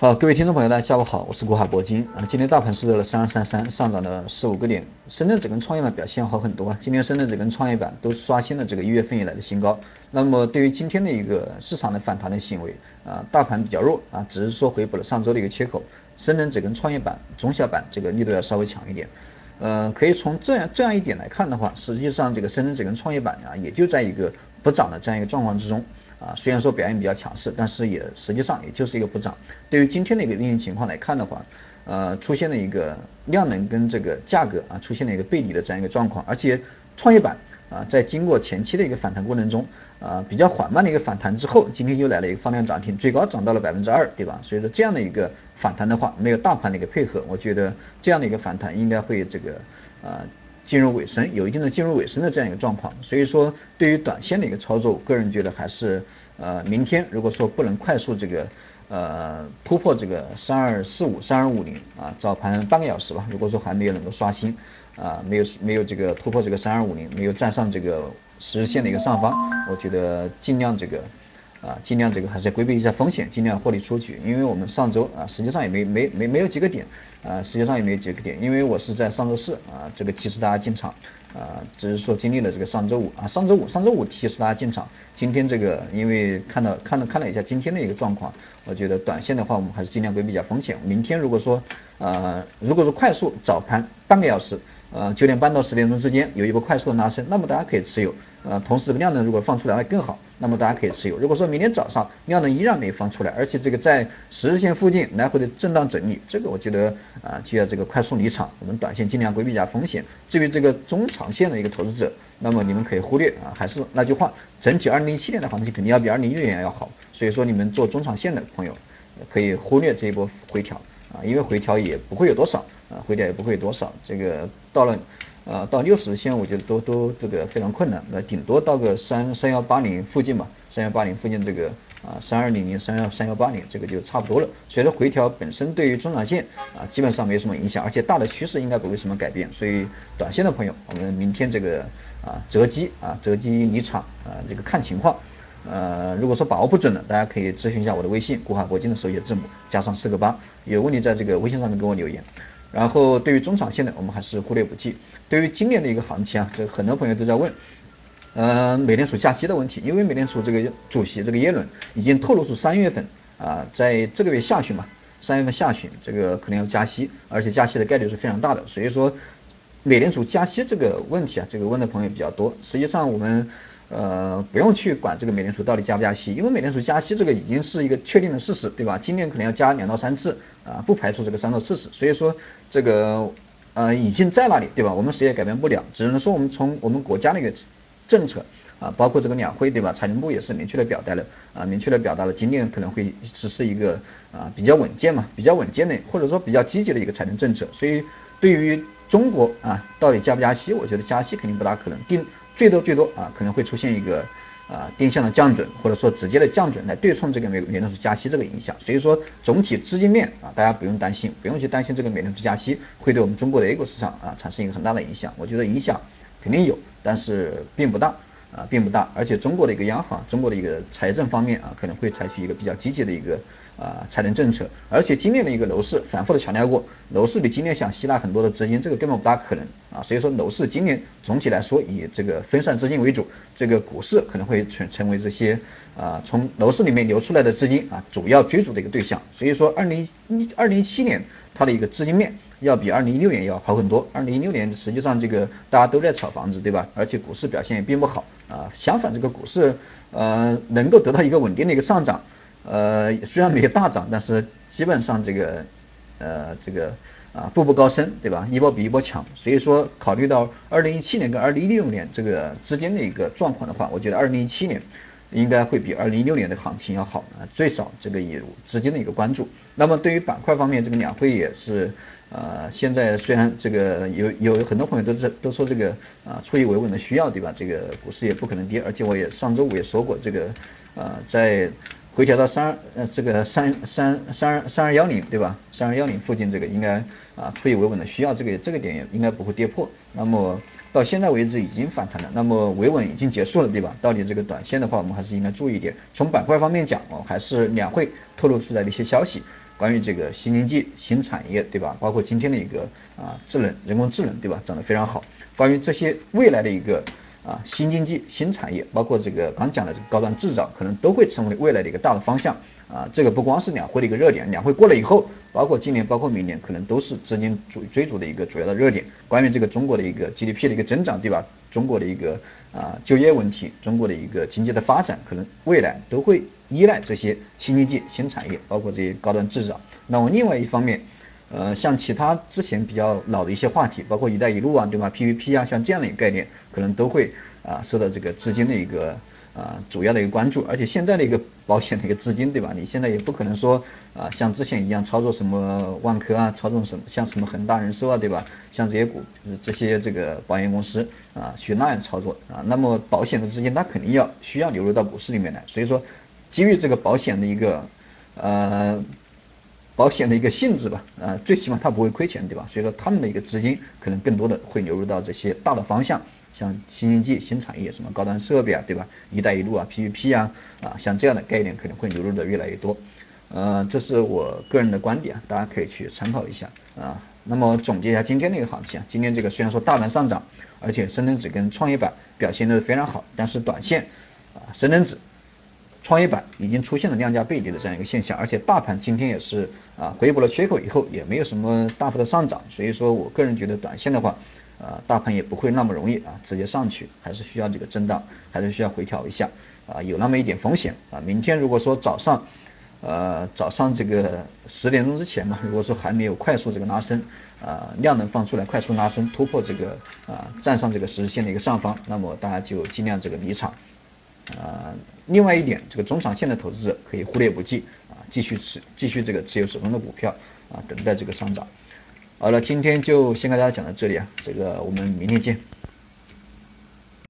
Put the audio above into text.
好，各位听众朋友，大家下午好，我是国海铂金啊。今天大盘收在了三二三三，上涨了十五个点。深圳指跟创业板表现好很多啊。今天深圳指跟创业板都刷新了这个一月份以来的新高。那么对于今天的一个市场的反弹的行为啊，大盘比较弱啊，只是说回补了上周的一个缺口。深圳指跟创业板中小板这个力度要稍微强一点。呃，可以从这样这样一点来看的话，实际上这个深圳整个创业板啊，也就在一个不涨的这样一个状况之中。啊，虽然说表现比较强势，但是也实际上也就是一个不涨。对于今天的一个运行情况来看的话，呃，出现了一个量能跟这个价格啊出现了一个背离的这样一个状况，而且创业板啊在经过前期的一个反弹过程中啊比较缓慢的一个反弹之后，今天又来了一个放量涨停，最高涨到了百分之二，对吧？所以说这样的一个反弹的话，没有大盘的一个配合，我觉得这样的一个反弹应该会这个啊。进入尾声，有一定的进入尾声的这样一个状况，所以说对于短线的一个操作，个人觉得还是呃明天如果说不能快速这个呃突破这个三二四五三二五零啊，早盘半个小时吧，如果说还没有能够刷新啊，没有没有这个突破这个三二五零，没有站上这个十日线的一个上方，我觉得尽量这个。啊，尽量这个还是规避一下风险，尽量获利出局。因为我们上周啊，实际上也没没没没有几个点，啊，实际上也没有几个点。因为我是在上周四啊，这个提示大家进场，啊，只是说经历了这个上周五啊，上周五上周五提示大家进场。今天这个因为看到看了看了一下今天的一个状况，我觉得短线的话我们还是尽量规避一下风险。明天如果说呃，如果说快速早盘半个小时。呃，九点半到十点钟之间有一波快速的拉升，那么大家可以持有。呃，同时这个量能如果放出来会更好，那么大家可以持有。如果说明天早上量能依然没放出来，而且这个在十日线附近来回的震荡整理，这个我觉得啊就要这个快速离场。我们短线尽量规避一下风险。至于这个中长线的一个投资者，那么你们可以忽略啊，还是那句话，整体二零一七年的行情肯定要比二零一六年要好。所以说你们做中长线的朋友可以忽略这一波回调。啊，因为回调也不会有多少，啊，回调也不会有多少，这个到了，呃，到六十线我觉得都都这个非常困难，那顶多到个三三幺八零附近吧，三幺八零附近这个啊三二零零三幺三幺八零这个就差不多了。随着回调本身对于中长线啊基本上没什么影响，而且大的趋势应该不会什么改变，所以短线的朋友，我们明天这个啊择机啊择机离场啊这个看情况。呃，如果说把握不准的，大家可以咨询一下我的微信，国海国金的手写字母加上四个八，有问题在这个微信上面给我留言。然后对于中长线的，我们还是忽略不计。对于今年的一个行情啊，这很多朋友都在问，呃，美联储加息的问题，因为美联储这个主席这个耶伦已经透露出三月份啊，在这个月下旬嘛，三月份下旬这个可能要加息，而且加息的概率是非常大的。所以说，美联储加息这个问题啊，这个问的朋友比较多。实际上我们。呃，不用去管这个美联储到底加不加息，因为美联储加息这个已经是一个确定的事实，对吧？今年可能要加两到三次，啊，不排除这个三到四次，所以说这个呃已经在那里，对吧？我们谁也改变不了，只能说我们从我们国家那个政策啊，包括这个两会，对吧？财政部也是明确的表达了啊，明确的表达了今年可能会实施一个啊比较稳健嘛，比较稳健的或者说比较积极的一个财政政策，所以对于中国啊到底加不加息，我觉得加息肯定不大可能定。最多最多啊，可能会出现一个啊定向的降准，或者说直接的降准来对冲这个美美联储加息这个影响。所以说总体资金面啊，大家不用担心，不用去担心这个美联储加息会对我们中国的 A 股市场啊产生一个很大的影响。我觉得影响肯定有，但是并不大。啊，并不大，而且中国的一个央行，中国的一个财政方面啊，可能会采取一个比较积极的一个啊财政政策，而且今年的一个楼市，反复的强调过，楼市你今年想吸纳很多的资金，这个根本不大可能啊，所以说楼市今年总体来说以这个分散资金为主，这个股市可能会成成为这些啊从楼市里面流出来的资金啊主要追逐的一个对象，所以说二零一二零一七年它的一个资金面。要比二零一六年要好很多。二零一六年实际上这个大家都在炒房子，对吧？而且股市表现也并不好啊。相反，这个股市呃能够得到一个稳定的一个上涨，呃虽然没有大涨，但是基本上这个呃这个啊步步高升，对吧？一波比一波强。所以说，考虑到二零一七年跟二零一六年这个之间的一个状况的话，我觉得二零一七年。应该会比二零一六年的行情要好啊，最少这个有资金的一个关注。那么对于板块方面，这个两会也是呃，现在虽然这个有有很多朋友都在都说这个啊出于维稳的需要，对吧？这个股市也不可能跌，而且我也上周五也说过，这个呃在回调到三呃这个三三三二三二幺零对吧？三二幺零附近这个应该啊出于维稳的需要，这个这个点也应该不会跌破。那么。到现在为止已经反弹了，那么维稳已经结束了，对吧？到底这个短线的话，我们还是应该注意一点。从板块方面讲，哦，还是两会透露出来的一些消息，关于这个新经济、新产业，对吧？包括今天的一个啊智能、人工智能，对吧？涨得非常好。关于这些未来的一个啊新经济、新产业，包括这个刚讲的这个高端制造，可能都会成为未来的一个大的方向啊。这个不光是两会的一个热点，两会过了以后，包括今年、包括明年，可能都是资金主追逐的一个主要的热点。关于这个中国的一个 GDP 的一个增长，对吧？中国的一个啊就业问题，中国的一个经济的发展，可能未来都会依赖这些新经济、新产业，包括这些高端制造。那么另外一方面，呃，像其他之前比较老的一些话题，包括“一带一路”啊，对吧？PPP 啊，像这样的一个概念，可能都会啊受到这个资金的一个。啊，主要的一个关注，而且现在的一个 保险的一个资金，对吧？你现在也不可能说啊，像之前一样操作什么万科啊，操作什么像什么恒大人寿啊，对吧？像这些股这些这个保险公司啊，去那样操作啊，那么保险的资金它肯定要需要流入到股市里面来，所以说基于这个保险的一个呃保险的一个性质吧，啊，最起码它不会亏钱，对吧？所以说他们的一个资金可能更多的会流入到这些大的方向。像新经济、新产业，什么高端设备啊，对吧？一带一路啊，PPP 啊，啊，像这样的概念可能会流入的越来越多。呃，这是我个人的观点，大家可以去参考一下啊。那么总结一下今天的一个行情啊，今天这个虽然说大盘上涨，而且深圳指跟创业板表现的非常好，但是短线啊，深圳指、创业板已经出现了量价背离的这样一个现象，而且大盘今天也是啊回补了缺口以后，也没有什么大幅的上涨，所以说我个人觉得短线的话。啊，大盘也不会那么容易啊，直接上去，还是需要这个震荡，还是需要回调一下啊，有那么一点风险啊。明天如果说早上，呃，早上这个十点钟之前嘛，如果说还没有快速这个拉升，啊，量能放出来，快速拉升，突破这个啊，站上这个十日线的一个上方，那么大家就尽量这个离场啊。另外一点，这个中长线的投资者可以忽略不计啊，继续持继续这个持有手中的股票啊，等待这个上涨。好了，今天就先跟大家讲到这里啊，这个我们明天见。